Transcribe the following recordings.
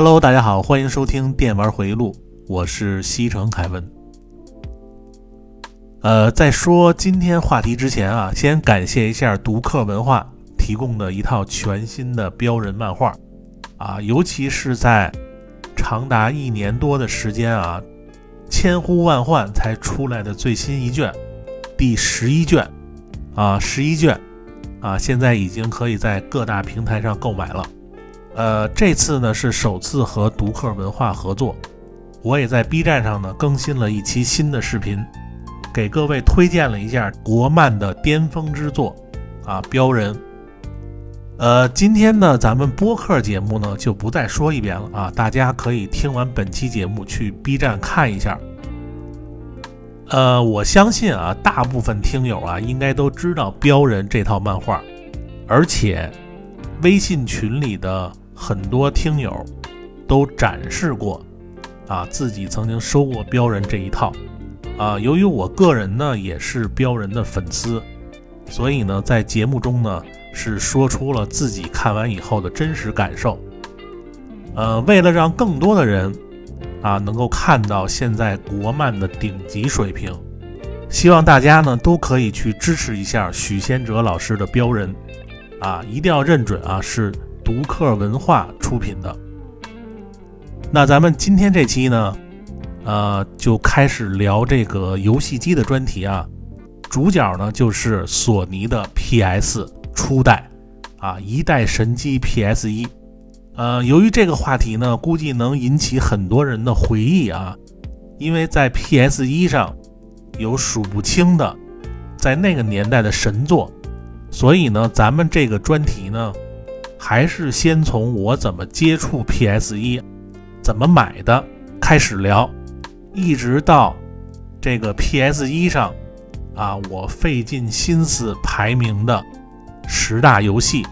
Hello，大家好，欢迎收听电玩回忆录，我是西城凯文。呃，在说今天话题之前啊，先感谢一下读客文化提供的一套全新的标人漫画啊，尤其是在长达一年多的时间啊，千呼万唤才出来的最新一卷，第十一卷啊，十一卷啊，现在已经可以在各大平台上购买了。呃，这次呢是首次和读客文化合作，我也在 B 站上呢更新了一期新的视频，给各位推荐了一下国漫的巅峰之作啊，标人。呃，今天呢咱们播客节目呢就不再说一遍了啊，大家可以听完本期节目去 B 站看一下。呃，我相信啊，大部分听友啊应该都知道标人这套漫画，而且微信群里的。很多听友都展示过啊，自己曾经收过标人这一套啊。由于我个人呢也是标人的粉丝，所以呢在节目中呢是说出了自己看完以后的真实感受。呃，为了让更多的人啊能够看到现在国漫的顶级水平，希望大家呢都可以去支持一下许仙哲老师的标人啊，一定要认准啊是。读客文化出品的，那咱们今天这期呢，呃，就开始聊这个游戏机的专题啊。主角呢就是索尼的 PS 初代啊，一代神机 PS 一。呃，由于这个话题呢，估计能引起很多人的回忆啊，因为在 PS 一上有数不清的在那个年代的神作，所以呢，咱们这个专题呢。还是先从我怎么接触 PS 一、怎么买的开始聊，一直到这个 PS 一上啊，我费尽心思排名的十大游戏，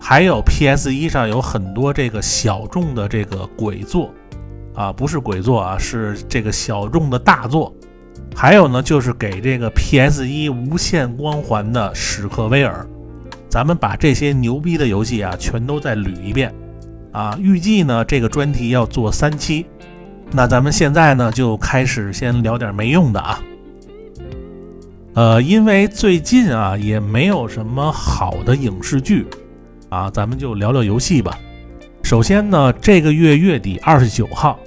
还有 PS 一上有很多这个小众的这个鬼作啊，不是鬼作啊，是这个小众的大作，还有呢就是给这个 PS 一无限光环的史克威尔。咱们把这些牛逼的游戏啊，全都再捋一遍啊！预计呢，这个专题要做三期。那咱们现在呢，就开始先聊点没用的啊。呃，因为最近啊，也没有什么好的影视剧啊，咱们就聊聊游戏吧。首先呢，这个月月底二十九号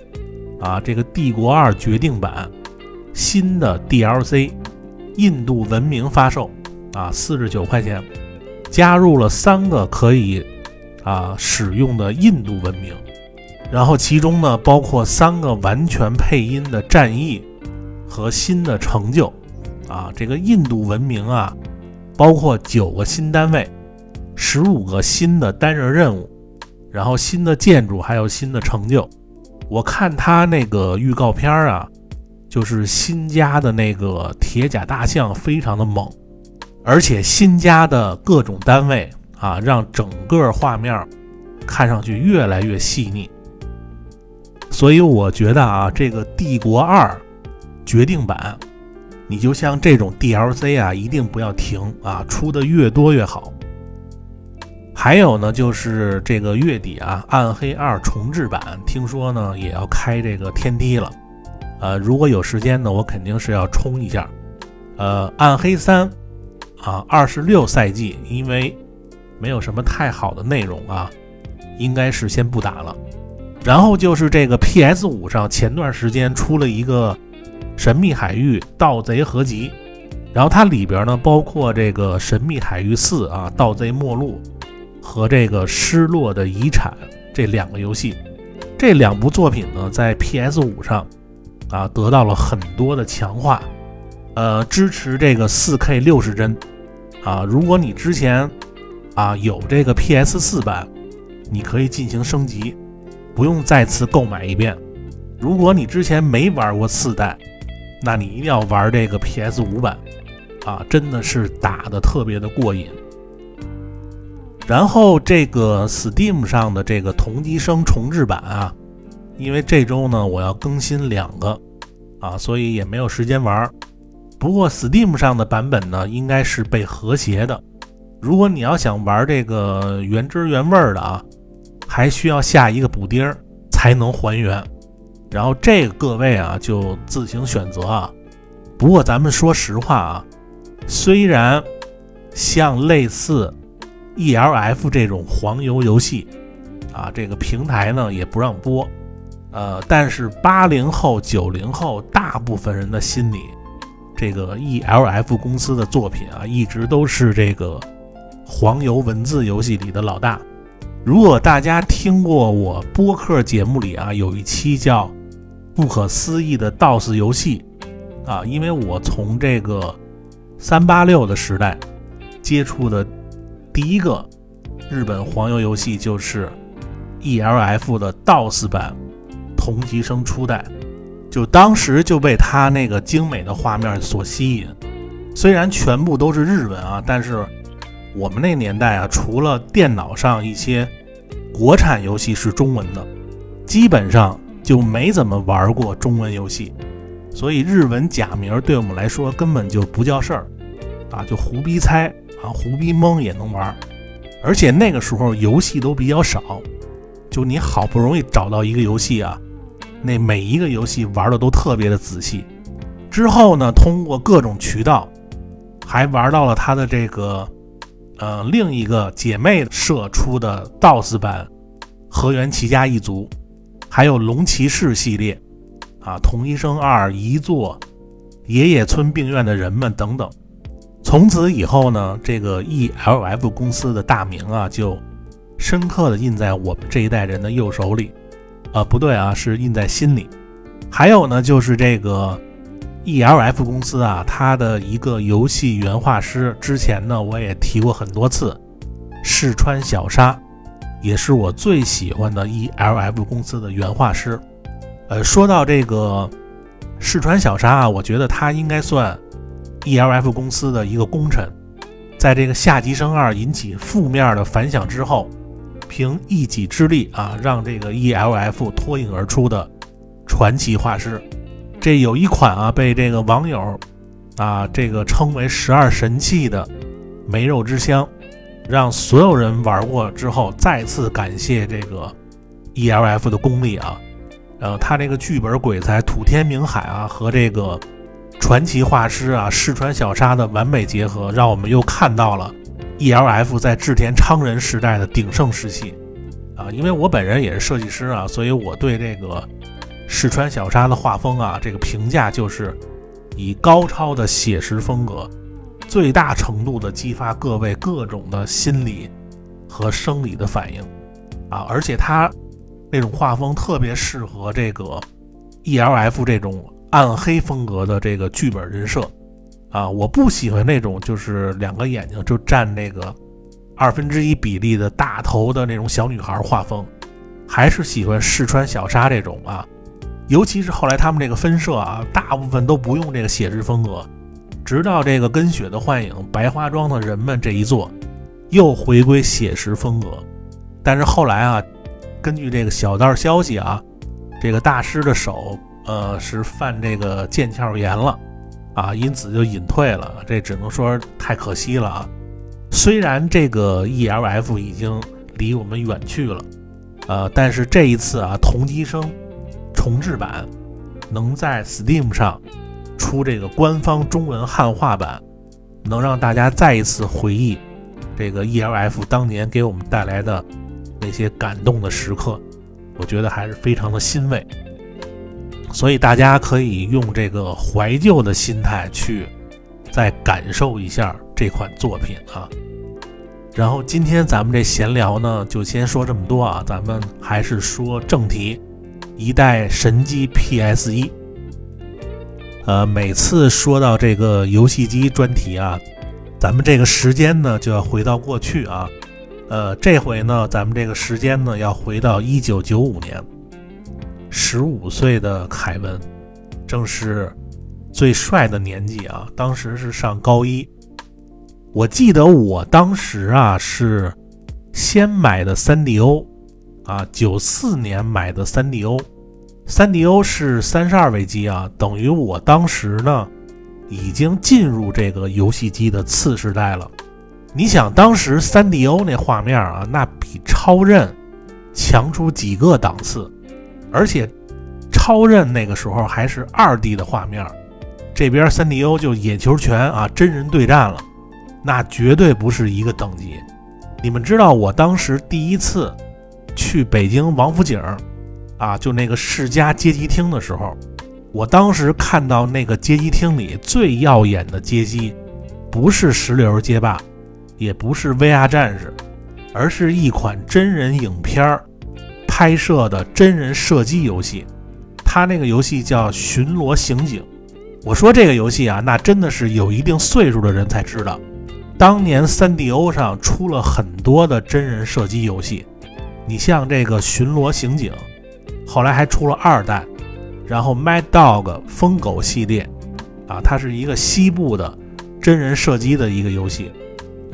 啊，这个《帝国二决定版》新的 DLC 印度文明发售啊，四十九块钱。加入了三个可以啊使用的印度文明，然后其中呢包括三个完全配音的战役和新的成就啊，这个印度文明啊包括九个新单位，十五个新的单人任务，然后新的建筑还有新的成就。我看他那个预告片啊，就是新加的那个铁甲大象非常的猛。而且新加的各种单位啊，让整个画面看上去越来越细腻。所以我觉得啊，这个《帝国二决定版》，你就像这种 DLC 啊，一定不要停啊，出的越多越好。还有呢，就是这个月底啊，《暗黑二重置版》听说呢也要开这个天梯了。呃，如果有时间呢，我肯定是要冲一下。呃，《暗黑三》。啊，二十六赛季，因为没有什么太好的内容啊，应该是先不打了。然后就是这个 PS 五上前段时间出了一个《神秘海域：盗贼合集》，然后它里边呢包括这个《神秘海域四》啊，《盗贼末路》和这个《失落的遗产》这两个游戏。这两部作品呢在 PS 五上啊得到了很多的强化。呃，支持这个四 K 六十帧啊！如果你之前啊有这个 PS 四版，你可以进行升级，不用再次购买一遍。如果你之前没玩过四代，那你一定要玩这个 PS 五版啊！真的是打的特别的过瘾。然后这个 Steam 上的这个同级生重置版啊，因为这周呢我要更新两个啊，所以也没有时间玩。不过 Steam 上的版本呢，应该是被和谐的。如果你要想玩这个原汁原味的啊，还需要下一个补丁，才能还原。然后这个各位啊就自行选择啊。不过咱们说实话啊，虽然像类似 ELF 这种黄油游戏啊，这个平台呢也不让播，呃，但是八零后、九零后大部分人的心里，这个 ELF 公司的作品啊，一直都是这个黄油文字游戏里的老大。如果大家听过我播客节目里啊，有一期叫《不可思议的 DOS 游戏》。啊，因为我从这个三八六的时代接触的第一个日本黄油游戏就是 ELF 的 DOS 版同级生初代，就当时就被它那个精美的画面所吸引。虽然全部都是日文啊，但是我们那年代啊，除了电脑上一些国产游戏是中文的，基本上就没怎么玩过中文游戏。所以日文假名对我们来说根本就不叫事儿，啊，就胡逼猜啊，胡逼蒙也能玩。而且那个时候游戏都比较少，就你好不容易找到一个游戏啊，那每一个游戏玩的都特别的仔细。之后呢，通过各种渠道，还玩到了他的这个呃另一个姐妹社出的 DOS 版《河原齐家一族》，还有《龙骑士》系列。啊，同一生二一座，爷爷村病院的人们等等，从此以后呢，这个 ELF 公司的大名啊，就深刻的印在我们这一代人的右手里。啊，不对啊，是印在心里。还有呢，就是这个 ELF 公司啊，它的一个游戏原画师，之前呢我也提过很多次，试川小沙，也是我最喜欢的 ELF 公司的原画师。呃，说到这个试川小沙啊，我觉得他应该算 ELF 公司的一个功臣。在这个下级生二引起负面的反响之后，凭一己之力啊，让这个 ELF 脱颖而出的传奇画师。这有一款啊，被这个网友啊这个称为十二神器的梅肉之乡，让所有人玩过之后再次感谢这个 ELF 的功力啊。呃，他这个剧本鬼才土天明海啊，和这个传奇画师啊世川小沙的完美结合，让我们又看到了 ELF 在志田昌人时代的鼎盛时期啊。因为我本人也是设计师啊，所以我对这个世川小沙的画风啊，这个评价就是以高超的写实风格，最大程度的激发各位各种的心理和生理的反应啊，而且他。那种画风特别适合这个 ELF 这种暗黑风格的这个剧本人设啊！我不喜欢那种就是两个眼睛就占那个二分之一比例的大头的那种小女孩画风，还是喜欢试穿小沙这种啊！尤其是后来他们这个分社啊，大部分都不用这个写实风格，直到这个跟雪的幻影、白花庄的人们这一座又回归写实风格，但是后来啊。根据这个小道消息啊，这个大师的手呃是犯这个腱鞘炎了啊，因此就隐退了。这只能说太可惜了啊。虽然这个 ELF 已经离我们远去了，呃，但是这一次啊，同级生重制版能在 Steam 上出这个官方中文汉化版，能让大家再一次回忆这个 ELF 当年给我们带来的。那些感动的时刻，我觉得还是非常的欣慰，所以大家可以用这个怀旧的心态去再感受一下这款作品啊。然后今天咱们这闲聊呢，就先说这么多啊，咱们还是说正题，一代神机 PS 一。呃，每次说到这个游戏机专题啊，咱们这个时间呢就要回到过去啊。呃，这回呢，咱们这个时间呢，要回到一九九五年，十五岁的凯文，正是最帅的年纪啊。当时是上高一，我记得我当时啊是先买的三 DO 啊，九四年买的三 DO，三 DO 是三十二位机啊，等于我当时呢已经进入这个游戏机的次时代了。你想当时三 D O 那画面啊，那比超任强出几个档次，而且超任那个时候还是二 D 的画面，这边三 D O 就野球拳啊，真人对战了，那绝对不是一个等级。你们知道我当时第一次去北京王府井啊，就那个世家街机厅的时候，我当时看到那个街机厅里最耀眼的街机，不是石榴街霸，也不是 VR 战士，而是一款真人影片儿。拍摄的真人射击游戏。它那个游戏叫《巡逻刑警》。我说这个游戏啊，那真的是有一定岁数的人才知道。当年 3DO 上出了很多的真人射击游戏，你像这个《巡逻刑警》，后来还出了二代，然后 Mad Dog 疯狗系列，啊，它是一个西部的真人射击的一个游戏。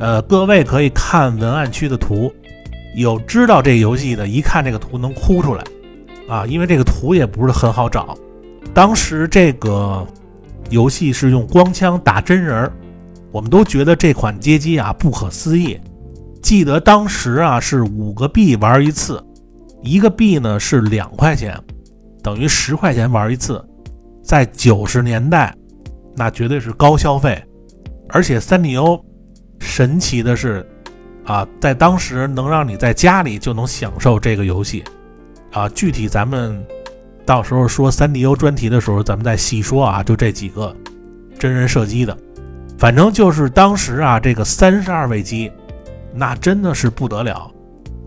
呃，各位可以看文案区的图，有知道这游戏的，一看这个图能哭出来，啊，因为这个图也不是很好找。当时这个游戏是用光枪打真人儿。我们都觉得这款街机啊不可思议。记得当时啊是五个币玩一次，一个币呢是两块钱，等于十块钱玩一次。在九十年代，那绝对是高消费。而且三 D O 神奇的是啊，在当时能让你在家里就能享受这个游戏啊。具体咱们到时候说三 D O 专题的时候，咱们再细说啊。就这几个真人射击的。反正就是当时啊，这个三十二位机，那真的是不得了。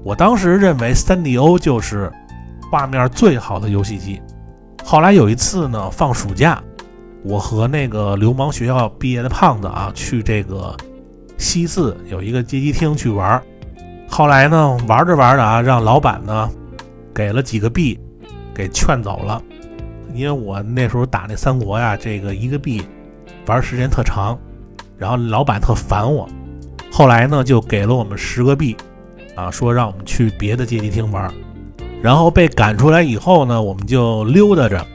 我当时认为三 D O 就是画面最好的游戏机。后来有一次呢，放暑假，我和那个流氓学校毕业的胖子啊，去这个西四有一个街机厅去玩。后来呢，玩着玩着啊，让老板呢给了几个币，给劝走了。因为我那时候打那三国呀，这个一个币玩时间特长。然后老板特烦我，后来呢就给了我们十个币，啊，说让我们去别的街机厅玩。然后被赶出来以后呢，我们就溜达着，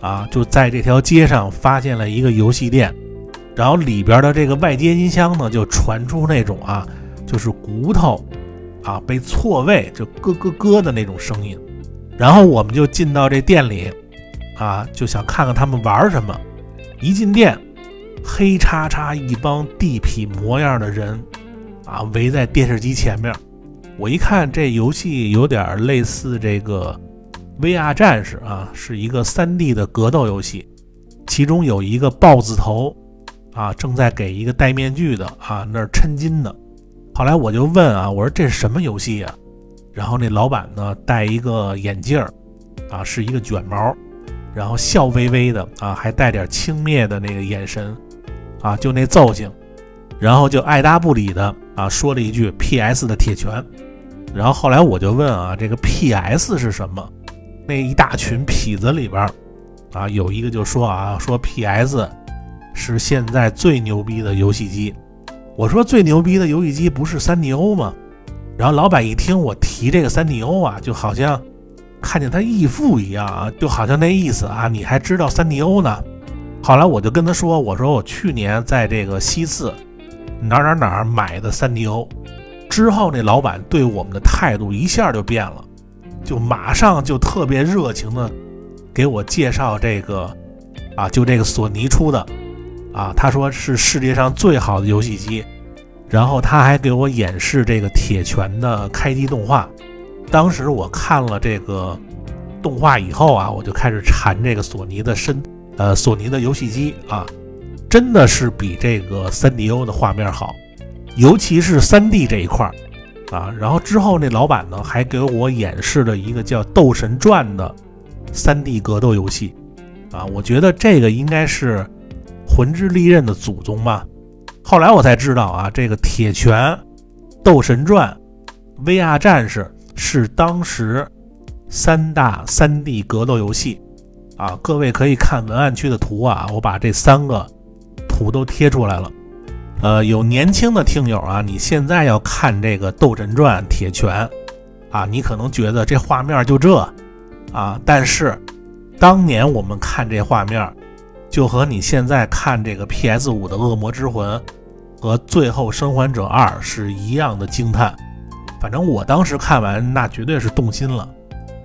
啊，就在这条街上发现了一个游戏店，然后里边的这个外接音箱呢就传出那种啊，就是骨头啊被错位就咯咯咯的那种声音。然后我们就进到这店里，啊，就想看看他们玩什么。一进店。黑叉叉一帮地痞模样的人，啊，围在电视机前面。我一看这游戏有点类似这个 VR 战士啊，是一个 3D 的格斗游戏。其中有一个豹子头，啊，正在给一个戴面具的啊那儿抻筋的。后来我就问啊，我说这是什么游戏呀？然后那老板呢戴一个眼镜儿，啊，是一个卷毛，然后笑微微的啊，还带点轻蔑的那个眼神。啊，就那造型，然后就爱答不理的啊，说了一句 “P.S.” 的铁拳，然后后来我就问啊，这个 “P.S.” 是什么？那一大群痞子里边，啊，有一个就说啊，说 “P.S.” 是现在最牛逼的游戏机。我说最牛逼的游戏机不是三 D.O 吗？然后老板一听我提这个三 D.O 啊，就好像看见他义父一样啊，就好像那意思啊，你还知道三 D.O 呢？后来我就跟他说：“我说我去年在这个西四哪哪哪买的三 D O，之后那老板对我们的态度一下就变了，就马上就特别热情的给我介绍这个啊，就这个索尼出的啊，他说是世界上最好的游戏机，然后他还给我演示这个铁拳的开机动画。当时我看了这个动画以后啊，我就开始馋这个索尼的身。”呃，索尼的游戏机啊，真的是比这个三 D O 的画面好，尤其是三 D 这一块儿啊。然后之后那老板呢，还给我演示了一个叫《斗神传》的三 D 格斗游戏啊。我觉得这个应该是魂之利刃的祖宗吧。后来我才知道啊，这个《铁拳》《斗神传》VR 战士是当时三大三 D 格斗游戏。啊，各位可以看文案区的图啊，我把这三个图都贴出来了。呃，有年轻的听友啊，你现在要看这个《斗神传》《铁拳》啊，你可能觉得这画面就这啊，但是当年我们看这画面，就和你现在看这个 PS 五的《恶魔之魂》和《最后生还者二》是一样的惊叹。反正我当时看完，那绝对是动心了。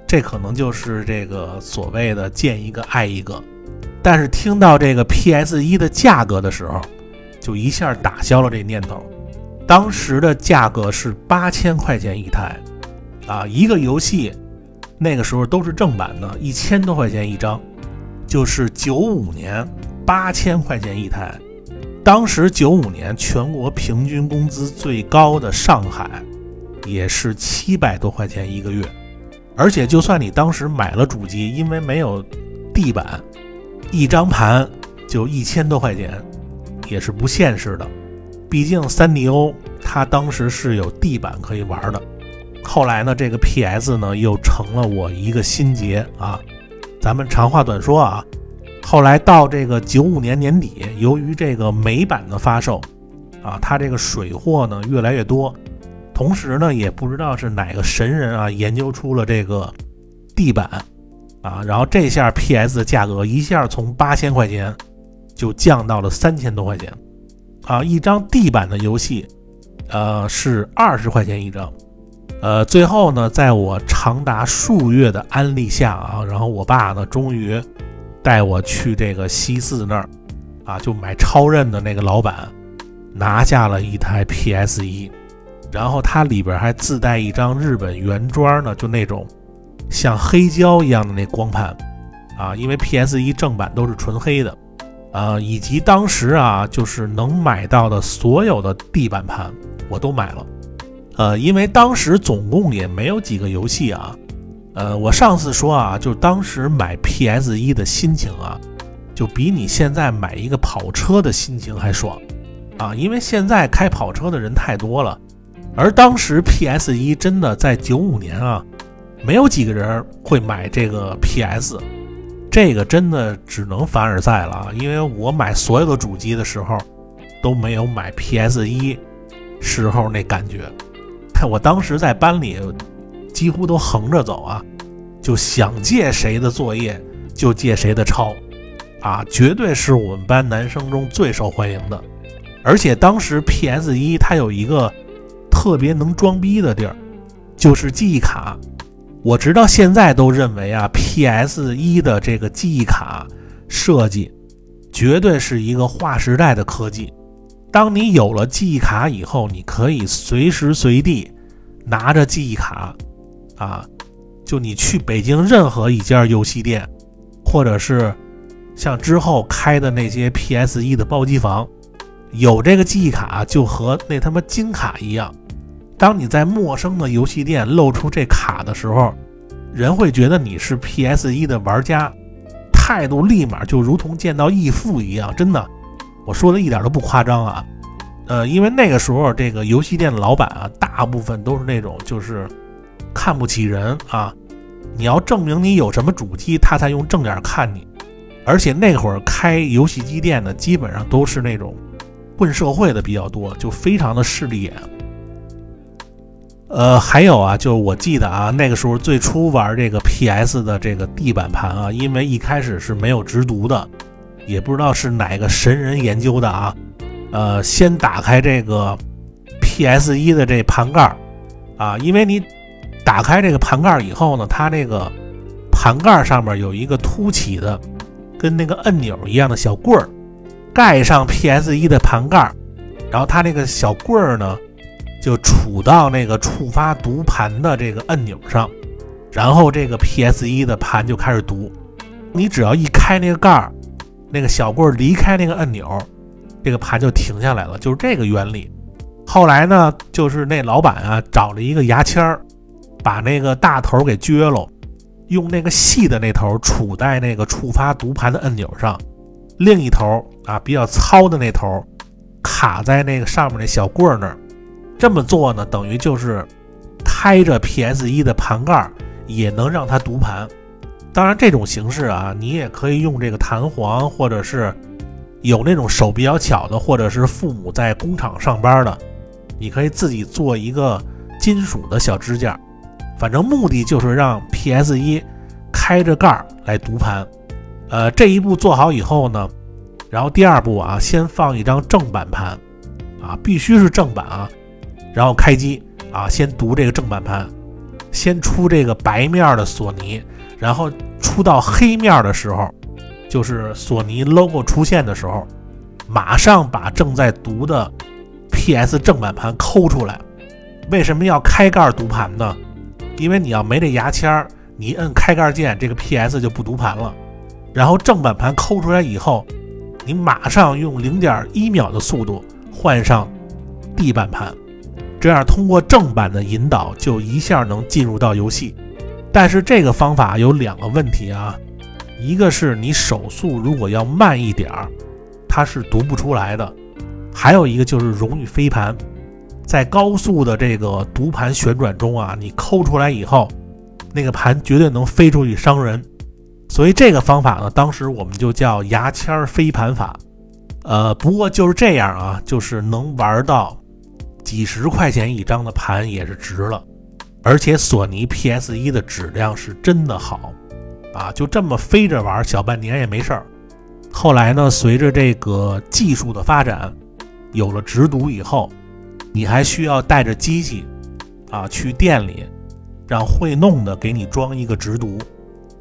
这可能就是这个所谓的见一个爱一个。但是听到这个 PS 一的价格的时候，就一下打消了这念头。当时的价格是八千块钱一台，啊，一个游戏那个时候都是正版的，一千多块钱一张，就是九五年八千块钱一台。当时九五年全国平均工资最高的上海，也是七百多块钱一个月。而且就算你当时买了主机，因为没有地板，一张盘就一千多块钱，也是不现实的。毕竟三 DO 它当时是有地板可以玩的。后来呢，这个 PS 呢又成了我一个心结啊。咱们长话短说啊。后来到这个九五年年底，由于这个美版的发售，啊，它这个水货呢越来越多，同时呢也不知道是哪个神人啊研究出了这个地板，啊，然后这下 PS 的价格一下从八千块钱就降到了三千多块钱，啊，一张地板的游戏，呃是二十块钱一张，呃，最后呢在我长达数月的安利下啊，然后我爸呢终于。带我去这个西四那儿，啊，就买超任的那个老板拿下了一台 PS 一，然后它里边还自带一张日本原装的，就那种像黑胶一样的那光盘，啊，因为 PS 一正版都是纯黑的，啊，以及当时啊，就是能买到的所有的地板盘我都买了，呃，因为当时总共也没有几个游戏啊。呃，我上次说啊，就当时买 PS 一的心情啊，就比你现在买一个跑车的心情还爽啊！因为现在开跑车的人太多了，而当时 PS 一真的在九五年啊，没有几个人会买这个 PS，这个真的只能凡尔赛了啊！因为我买所有的主机的时候，都没有买 PS 一时候那感觉。看我当时在班里。几乎都横着走啊，就想借谁的作业就借谁的抄，啊，绝对是我们班男生中最受欢迎的。而且当时 PS 一它有一个特别能装逼的地儿，就是记忆卡。我直到现在都认为啊，PS 一的这个记忆卡设计绝对是一个划时代的科技。当你有了记忆卡以后，你可以随时随地拿着记忆卡。啊，就你去北京任何一家游戏店，或者是像之后开的那些 PS 一的包机房，有这个记忆卡就和那他妈金卡一样。当你在陌生的游戏店露出这卡的时候，人会觉得你是 PS 一的玩家，态度立马就如同见到义父一样。真的，我说的一点都不夸张啊。呃，因为那个时候这个游戏店的老板啊，大部分都是那种就是。看不起人啊！你要证明你有什么主机，他才用正眼看你。而且那会儿开游戏机店的，基本上都是那种混社会的比较多，就非常的势利眼。呃，还有啊，就是我记得啊，那个时候最初玩这个 PS 的这个地板盘啊，因为一开始是没有直读的，也不知道是哪个神人研究的啊。呃，先打开这个 PS 一的这盘盖啊，因为你。打开这个盘盖以后呢，它这个盘盖上面有一个凸起的，跟那个按钮一样的小棍儿，盖上 PS 一的盘盖，然后它那个小棍儿呢，就杵到那个触发读盘的这个按钮上，然后这个 PS 一的盘就开始读。你只要一开那个盖儿，那个小棍儿离开那个按钮，这个盘就停下来了，就是这个原理。后来呢，就是那老板啊找了一个牙签儿。把那个大头给撅喽，用那个细的那头杵在那个触发读盘的按钮上，另一头啊比较糙的那头卡在那个上面那小棍儿那儿。这么做呢，等于就是开着 PS 一的盘盖也能让它读盘。当然，这种形式啊，你也可以用这个弹簧，或者是有那种手比较巧的，或者是父母在工厂上班的，你可以自己做一个金属的小支架。反正目的就是让 PS 一开着盖儿来读盘，呃，这一步做好以后呢，然后第二步啊，先放一张正版盘，啊，必须是正版啊，然后开机啊，先读这个正版盘，先出这个白面的索尼，然后出到黑面的时候，就是索尼 logo 出现的时候，马上把正在读的 PS 正版盘抠出来。为什么要开盖读盘呢？因为你要没这牙签儿，你一摁开盖键，这个 PS 就不读盘了。然后正版盘抠出来以后，你马上用零点一秒的速度换上 D 版盘。这样通过正版的引导，就一下能进入到游戏。但是这个方法有两个问题啊，一个是你手速如果要慢一点儿，它是读不出来的；还有一个就是容易飞盘，在高速的这个读盘旋转中啊，你抠出来以后，那个盘绝对能飞出去伤人。所以这个方法呢，当时我们就叫牙签儿飞盘法。呃，不过就是这样啊，就是能玩到。几十块钱一张的盘也是值了，而且索尼 PS 一的质量是真的好啊！就这么飞着玩小半年也没事儿。后来呢，随着这个技术的发展，有了直读以后，你还需要带着机器啊去店里，让会弄的给你装一个直读，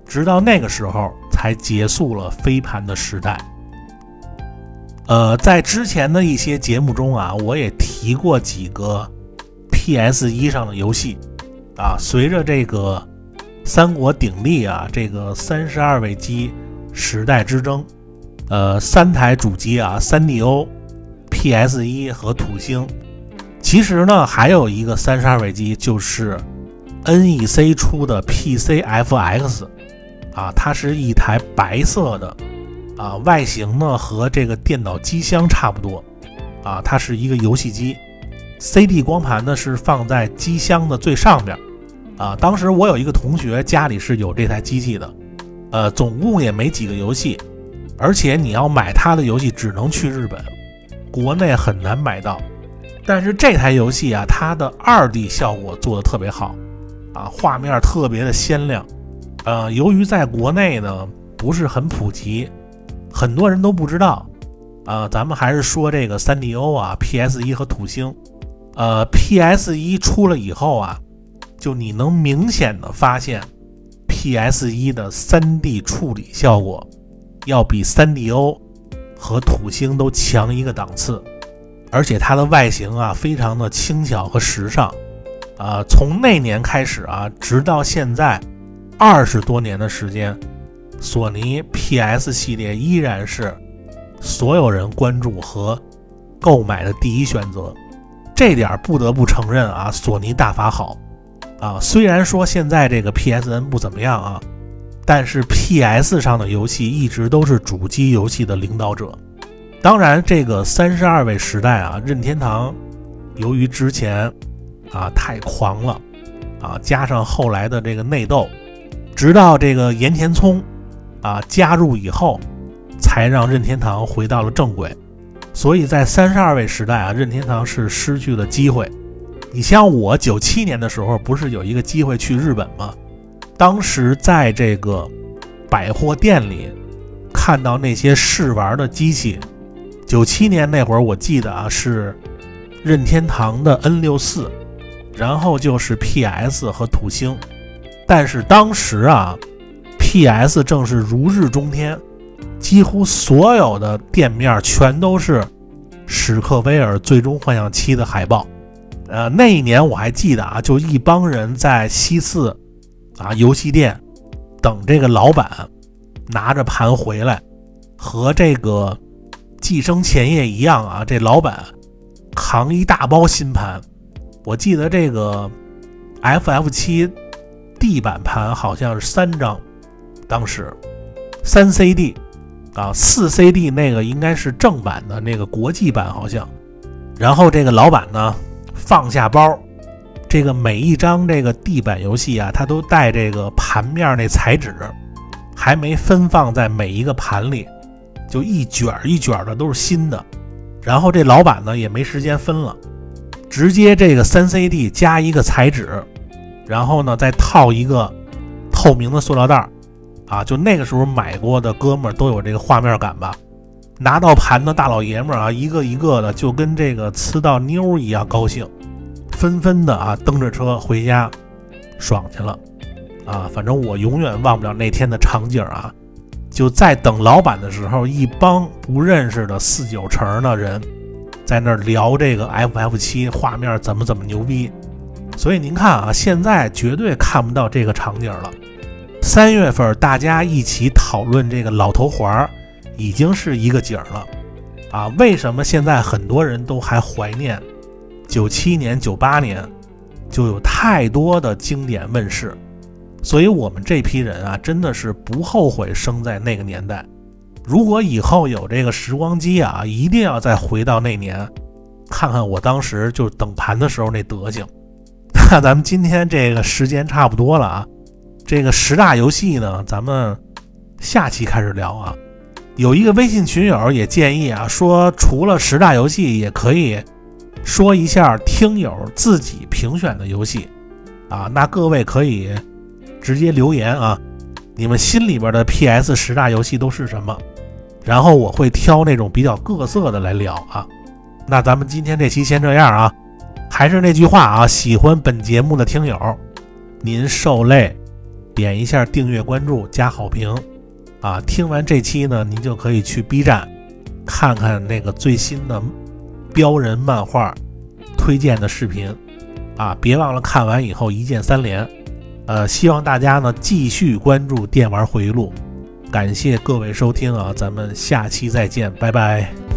直到那个时候才结束了飞盘的时代。呃，在之前的一些节目中啊，我也提过几个 PS 一上的游戏啊。随着这个三国鼎立啊，这个三十二位机时代之争，呃，三台主机啊，三 DO、PS 一和土星。其实呢，还有一个三十二位机，就是 NEC 出的 PCFX 啊，它是一台白色的。啊，外形呢和这个电脑机箱差不多，啊，它是一个游戏机，CD 光盘呢是放在机箱的最上边，啊，当时我有一个同学家里是有这台机器的，呃，总共也没几个游戏，而且你要买他的游戏只能去日本，国内很难买到，但是这台游戏啊，它的二 D 效果做的特别好，啊，画面特别的鲜亮，呃，由于在国内呢不是很普及。很多人都不知道，啊，咱们还是说这个三 D O 啊，PS 一和土星，呃，PS 一出了以后啊，就你能明显的发现，PS 一的三 D 处理效果要比三 D O 和土星都强一个档次，而且它的外形啊，非常的轻巧和时尚，啊，从那年开始啊，直到现在，二十多年的时间。索尼 PS 系列依然是所有人关注和购买的第一选择，这点不得不承认啊，索尼大法好啊。虽然说现在这个 PSN 不怎么样啊，但是 PS 上的游戏一直都是主机游戏的领导者。当然，这个三十二位时代啊，任天堂由于之前啊太狂了啊，加上后来的这个内斗，直到这个岩田聪。啊，加入以后，才让任天堂回到了正轨。所以在三十二位时代啊，任天堂是失去了机会。你像我九七年的时候，不是有一个机会去日本吗？当时在这个百货店里看到那些试玩的机器。九七年那会儿，我记得啊是任天堂的 N 六四，然后就是 PS 和土星。但是当时啊。P.S. 正是如日中天，几乎所有的店面全都是史克威尔《最终幻想七》的海报。呃，那一年我还记得啊，就一帮人在西四啊游戏店等这个老板拿着盘回来，和这个寄生前夜一样啊，这老板扛一大包新盘。我记得这个 F.F. 七地板盘好像是三张。当时，三 CD 啊，四 CD 那个应该是正版的那个国际版好像。然后这个老板呢放下包，这个每一张这个地板游戏啊，它都带这个盘面那彩纸，还没分放在每一个盘里，就一卷一卷的都是新的。然后这老板呢也没时间分了，直接这个三 CD 加一个彩纸，然后呢再套一个透明的塑料袋儿。啊，就那个时候买过的哥们儿都有这个画面感吧？拿到盘的大老爷们儿啊，一个一个的就跟这个呲到妞一样高兴，纷纷的啊蹬着车回家，爽去了。啊，反正我永远忘不了那天的场景啊！就在等老板的时候，一帮不认识的四九城的人在那儿聊这个 FF 七画面怎么怎么牛逼。所以您看啊，现在绝对看不到这个场景了。三月份大家一起讨论这个老头环儿，已经是一个景儿了啊！为什么现在很多人都还怀念九七年、九八年，就有太多的经典问世？所以，我们这批人啊，真的是不后悔生在那个年代。如果以后有这个时光机啊，一定要再回到那年，看看我当时就等盘的时候那德行。那 咱们今天这个时间差不多了啊，这个十大游戏呢，咱们下期开始聊啊。有一个微信群友也建议啊，说除了十大游戏，也可以说一下听友自己评选的游戏啊。那各位可以。直接留言啊，你们心里边的 PS 十大游戏都是什么？然后我会挑那种比较各色的来聊啊。那咱们今天这期先这样啊，还是那句话啊，喜欢本节目的听友，您受累点一下订阅、关注、加好评啊。听完这期呢，您就可以去 B 站看看那个最新的标人漫画推荐的视频啊，别忘了看完以后一键三连。呃，希望大家呢继续关注电玩回忆录，感谢各位收听啊，咱们下期再见，拜拜。